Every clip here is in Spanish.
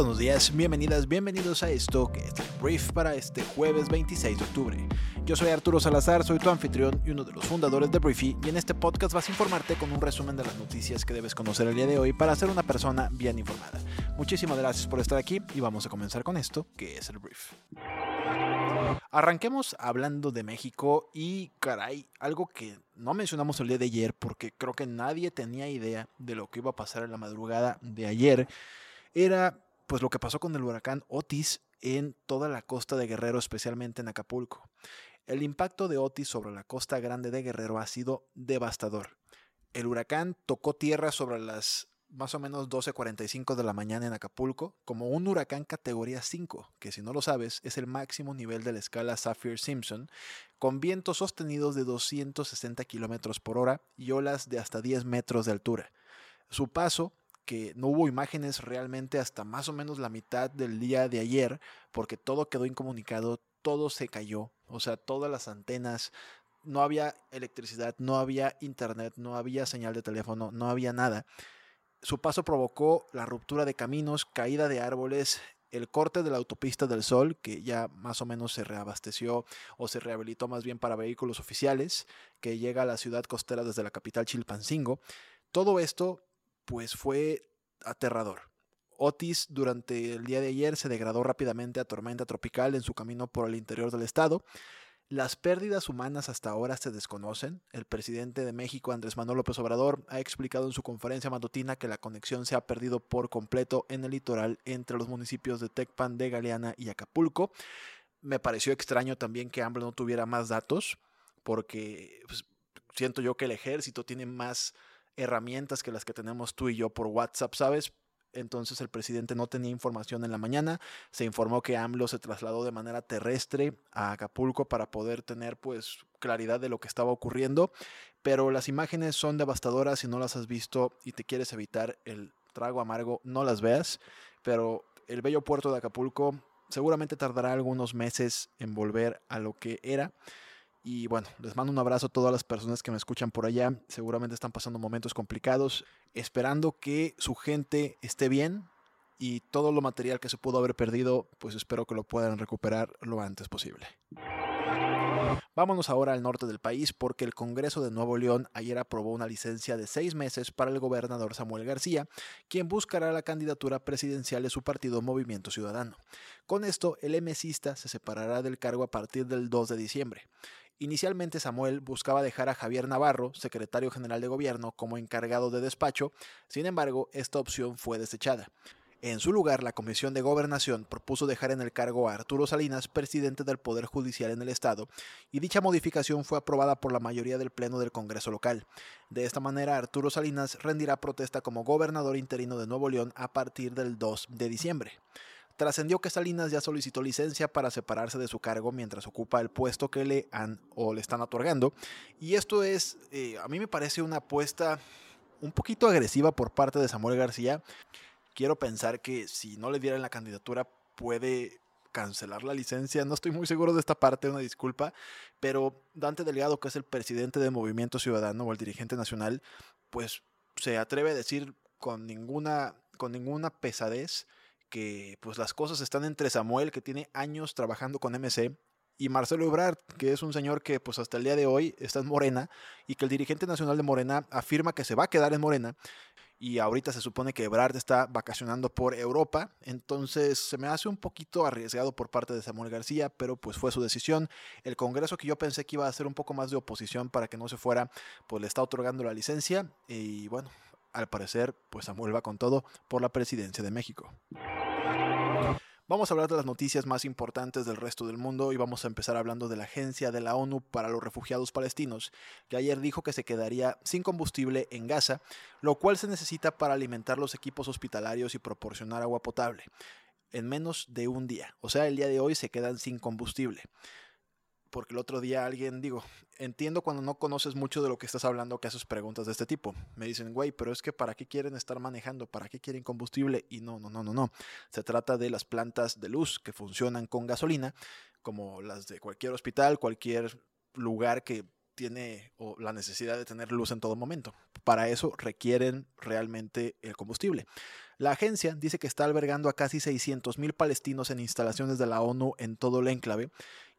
Buenos días, bienvenidas, bienvenidos a esto que es el Brief para este jueves 26 de octubre. Yo soy Arturo Salazar, soy tu anfitrión y uno de los fundadores de Briefy y en este podcast vas a informarte con un resumen de las noticias que debes conocer el día de hoy para ser una persona bien informada. Muchísimas gracias por estar aquí y vamos a comenzar con esto que es el Brief. Arranquemos hablando de México y caray, algo que no mencionamos el día de ayer porque creo que nadie tenía idea de lo que iba a pasar en la madrugada de ayer era pues lo que pasó con el huracán Otis en toda la costa de Guerrero, especialmente en Acapulco. El impacto de Otis sobre la costa grande de Guerrero ha sido devastador. El huracán tocó tierra sobre las más o menos 12.45 de la mañana en Acapulco como un huracán categoría 5, que si no lo sabes es el máximo nivel de la escala Saffir-Simpson, con vientos sostenidos de 260 km por hora y olas de hasta 10 metros de altura. Su paso que no hubo imágenes realmente hasta más o menos la mitad del día de ayer, porque todo quedó incomunicado, todo se cayó, o sea, todas las antenas, no había electricidad, no había internet, no había señal de teléfono, no había nada. Su paso provocó la ruptura de caminos, caída de árboles, el corte de la autopista del Sol, que ya más o menos se reabasteció o se rehabilitó más bien para vehículos oficiales, que llega a la ciudad costera desde la capital Chilpancingo. Todo esto pues fue aterrador. Otis durante el día de ayer se degradó rápidamente a tormenta tropical en su camino por el interior del estado. Las pérdidas humanas hasta ahora se desconocen. El presidente de México, Andrés Manuel López Obrador, ha explicado en su conferencia matutina que la conexión se ha perdido por completo en el litoral entre los municipios de Tecpan, de Galeana y Acapulco. Me pareció extraño también que AMLO no tuviera más datos, porque pues, siento yo que el ejército tiene más herramientas que las que tenemos tú y yo por WhatsApp, ¿sabes? Entonces el presidente no tenía información en la mañana. Se informó que AMLO se trasladó de manera terrestre a Acapulco para poder tener pues claridad de lo que estaba ocurriendo. Pero las imágenes son devastadoras. Si no las has visto y te quieres evitar el trago amargo, no las veas. Pero el bello puerto de Acapulco seguramente tardará algunos meses en volver a lo que era. Y bueno, les mando un abrazo a todas las personas que me escuchan por allá. Seguramente están pasando momentos complicados, esperando que su gente esté bien y todo lo material que se pudo haber perdido, pues espero que lo puedan recuperar lo antes posible. Vámonos ahora al norte del país porque el Congreso de Nuevo León ayer aprobó una licencia de seis meses para el gobernador Samuel García, quien buscará la candidatura presidencial de su partido Movimiento Ciudadano. Con esto, el MCista se separará del cargo a partir del 2 de diciembre. Inicialmente Samuel buscaba dejar a Javier Navarro, secretario general de gobierno, como encargado de despacho, sin embargo, esta opción fue desechada. En su lugar, la Comisión de Gobernación propuso dejar en el cargo a Arturo Salinas, presidente del Poder Judicial en el Estado, y dicha modificación fue aprobada por la mayoría del Pleno del Congreso local. De esta manera, Arturo Salinas rendirá protesta como gobernador interino de Nuevo León a partir del 2 de diciembre. Trascendió que Salinas ya solicitó licencia para separarse de su cargo mientras ocupa el puesto que le han o le están otorgando. Y esto es, eh, a mí me parece una apuesta un poquito agresiva por parte de Samuel García. Quiero pensar que si no le dieran la candidatura puede cancelar la licencia. No estoy muy seguro de esta parte, una disculpa. Pero Dante Delgado, que es el presidente del Movimiento Ciudadano o el dirigente nacional, pues se atreve a decir con ninguna, con ninguna pesadez que pues las cosas están entre Samuel, que tiene años trabajando con MC, y Marcelo Ebrard, que es un señor que pues hasta el día de hoy está en Morena, y que el dirigente nacional de Morena afirma que se va a quedar en Morena, y ahorita se supone que Ebrard está vacacionando por Europa, entonces se me hace un poquito arriesgado por parte de Samuel García, pero pues fue su decisión. El Congreso que yo pensé que iba a hacer un poco más de oposición para que no se fuera, pues le está otorgando la licencia, y bueno, al parecer pues Samuel va con todo por la presidencia de México. Vamos a hablar de las noticias más importantes del resto del mundo y vamos a empezar hablando de la Agencia de la ONU para los Refugiados Palestinos, que ayer dijo que se quedaría sin combustible en Gaza, lo cual se necesita para alimentar los equipos hospitalarios y proporcionar agua potable, en menos de un día. O sea, el día de hoy se quedan sin combustible. Porque el otro día alguien, digo, entiendo cuando no conoces mucho de lo que estás hablando que haces preguntas de este tipo. Me dicen, güey, pero es que ¿para qué quieren estar manejando? ¿Para qué quieren combustible? Y no, no, no, no, no. Se trata de las plantas de luz que funcionan con gasolina, como las de cualquier hospital, cualquier lugar que tiene o la necesidad de tener luz en todo momento. Para eso requieren realmente el combustible. La agencia dice que está albergando a casi 600.000 palestinos en instalaciones de la ONU en todo el enclave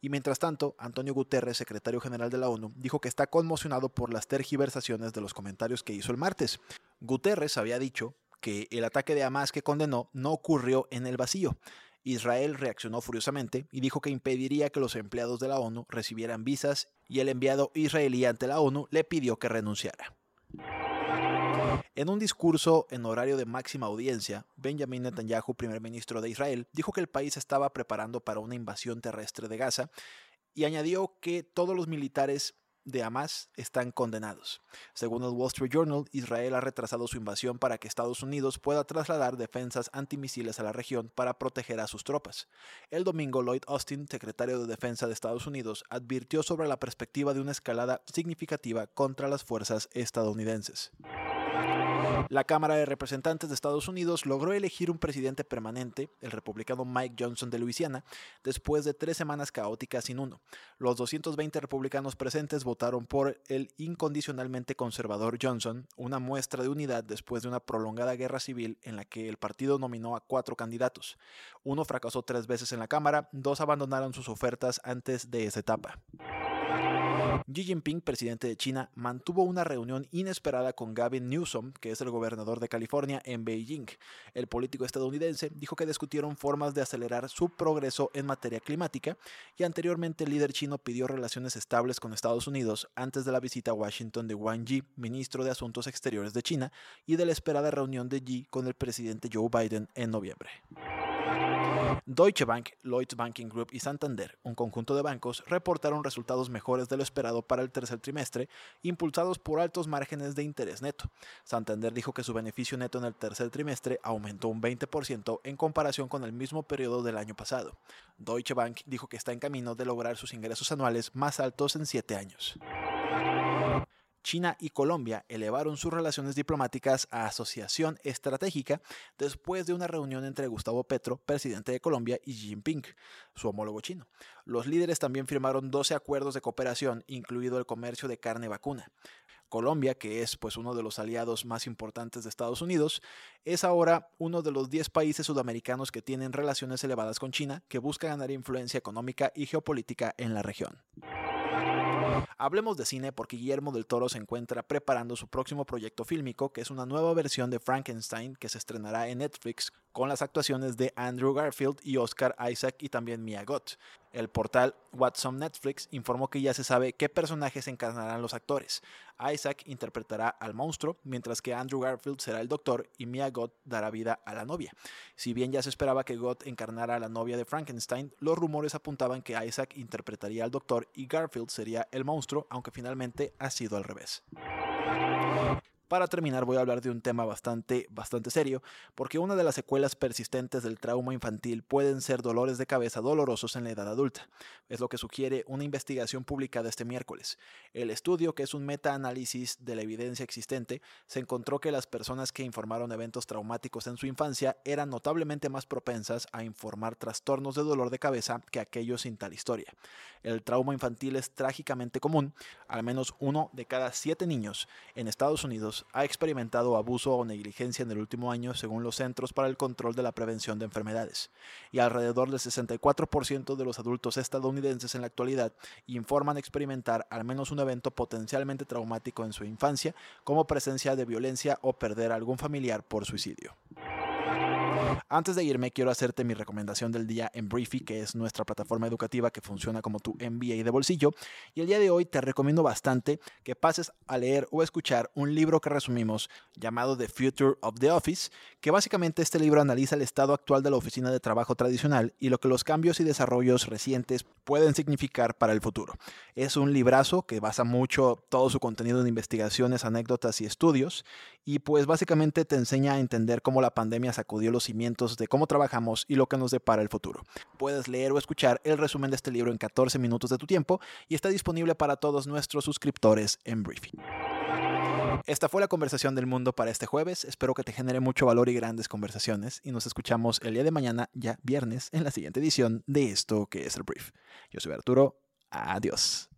y mientras tanto, Antonio Guterres, secretario general de la ONU, dijo que está conmocionado por las tergiversaciones de los comentarios que hizo el martes. Guterres había dicho que el ataque de Hamas que condenó no ocurrió en el vacío. Israel reaccionó furiosamente y dijo que impediría que los empleados de la ONU recibieran visas y el enviado israelí ante la ONU le pidió que renunciara. En un discurso en horario de máxima audiencia, Benjamin Netanyahu, primer ministro de Israel, dijo que el país estaba preparando para una invasión terrestre de Gaza y añadió que todos los militares de Hamas están condenados. Según el Wall Street Journal, Israel ha retrasado su invasión para que Estados Unidos pueda trasladar defensas antimisiles a la región para proteger a sus tropas. El domingo, Lloyd Austin, secretario de Defensa de Estados Unidos, advirtió sobre la perspectiva de una escalada significativa contra las fuerzas estadounidenses. La Cámara de Representantes de Estados Unidos logró elegir un presidente permanente, el republicano Mike Johnson de Luisiana, después de tres semanas caóticas sin uno. Los 220 republicanos presentes votaron por el incondicionalmente conservador Johnson, una muestra de unidad después de una prolongada guerra civil en la que el partido nominó a cuatro candidatos. Uno fracasó tres veces en la Cámara, dos abandonaron sus ofertas antes de esa etapa. Xi Jinping, presidente de China, mantuvo una reunión inesperada con Gavin Newsom, que es el gobernador de California, en Beijing. El político estadounidense dijo que discutieron formas de acelerar su progreso en materia climática y anteriormente el líder chino pidió relaciones estables con Estados Unidos antes de la visita a Washington de Wang Yi, ministro de Asuntos Exteriores de China, y de la esperada reunión de Yi con el presidente Joe Biden en noviembre. Deutsche Bank, Lloyds Banking Group y Santander, un conjunto de bancos, reportaron resultados mejores de lo esperado para el tercer trimestre, impulsados por altos márgenes de interés neto. Santander dijo que su beneficio neto en el tercer trimestre aumentó un 20% en comparación con el mismo periodo del año pasado. Deutsche Bank dijo que está en camino de lograr sus ingresos anuales más altos en siete años. China y Colombia elevaron sus relaciones diplomáticas a asociación estratégica después de una reunión entre Gustavo Petro, presidente de Colombia, y Xi Jinping, su homólogo chino. Los líderes también firmaron 12 acuerdos de cooperación, incluido el comercio de carne vacuna. Colombia, que es pues uno de los aliados más importantes de Estados Unidos, es ahora uno de los 10 países sudamericanos que tienen relaciones elevadas con China, que busca ganar influencia económica y geopolítica en la región. Hablemos de cine porque Guillermo del Toro se encuentra preparando su próximo proyecto fílmico, que es una nueva versión de Frankenstein que se estrenará en Netflix con las actuaciones de Andrew Garfield y Oscar Isaac y también Mia Goth. El portal What's on Netflix informó que ya se sabe qué personajes encarnarán los actores. Isaac interpretará al monstruo, mientras que Andrew Garfield será el doctor y Mia Goth dará vida a la novia. Si bien ya se esperaba que Goth encarnara a la novia de Frankenstein, los rumores apuntaban que Isaac interpretaría al doctor y Garfield sería el monstruo, aunque finalmente ha sido al revés. Para terminar voy a hablar de un tema bastante, bastante serio, porque una de las secuelas persistentes del trauma infantil pueden ser dolores de cabeza dolorosos en la edad adulta. Es lo que sugiere una investigación publicada este miércoles. El estudio, que es un metaanálisis de la evidencia existente, se encontró que las personas que informaron eventos traumáticos en su infancia eran notablemente más propensas a informar trastornos de dolor de cabeza que aquellos sin tal historia. El trauma infantil es trágicamente común, al menos uno de cada siete niños en Estados Unidos ha experimentado abuso o negligencia en el último año según los Centros para el Control de la Prevención de Enfermedades, y alrededor del 64% de los adultos estadounidenses en la actualidad informan experimentar al menos un evento potencialmente traumático en su infancia, como presencia de violencia o perder a algún familiar por suicidio. Antes de irme, quiero hacerte mi recomendación del día en Briefy, que es nuestra plataforma educativa que funciona como tu MBA de bolsillo. Y el día de hoy te recomiendo bastante que pases a leer o escuchar un libro que resumimos llamado The Future of the Office, que básicamente este libro analiza el estado actual de la oficina de trabajo tradicional y lo que los cambios y desarrollos recientes pueden significar para el futuro. Es un librazo que basa mucho todo su contenido en investigaciones, anécdotas y estudios, y pues básicamente te enseña a entender cómo la sacudió los cimientos de cómo trabajamos y lo que nos depara el futuro. Puedes leer o escuchar el resumen de este libro en 14 minutos de tu tiempo y está disponible para todos nuestros suscriptores en Briefing. Esta fue la conversación del mundo para este jueves. Espero que te genere mucho valor y grandes conversaciones y nos escuchamos el día de mañana, ya viernes, en la siguiente edición de esto que es el Brief. Yo soy Arturo. Adiós.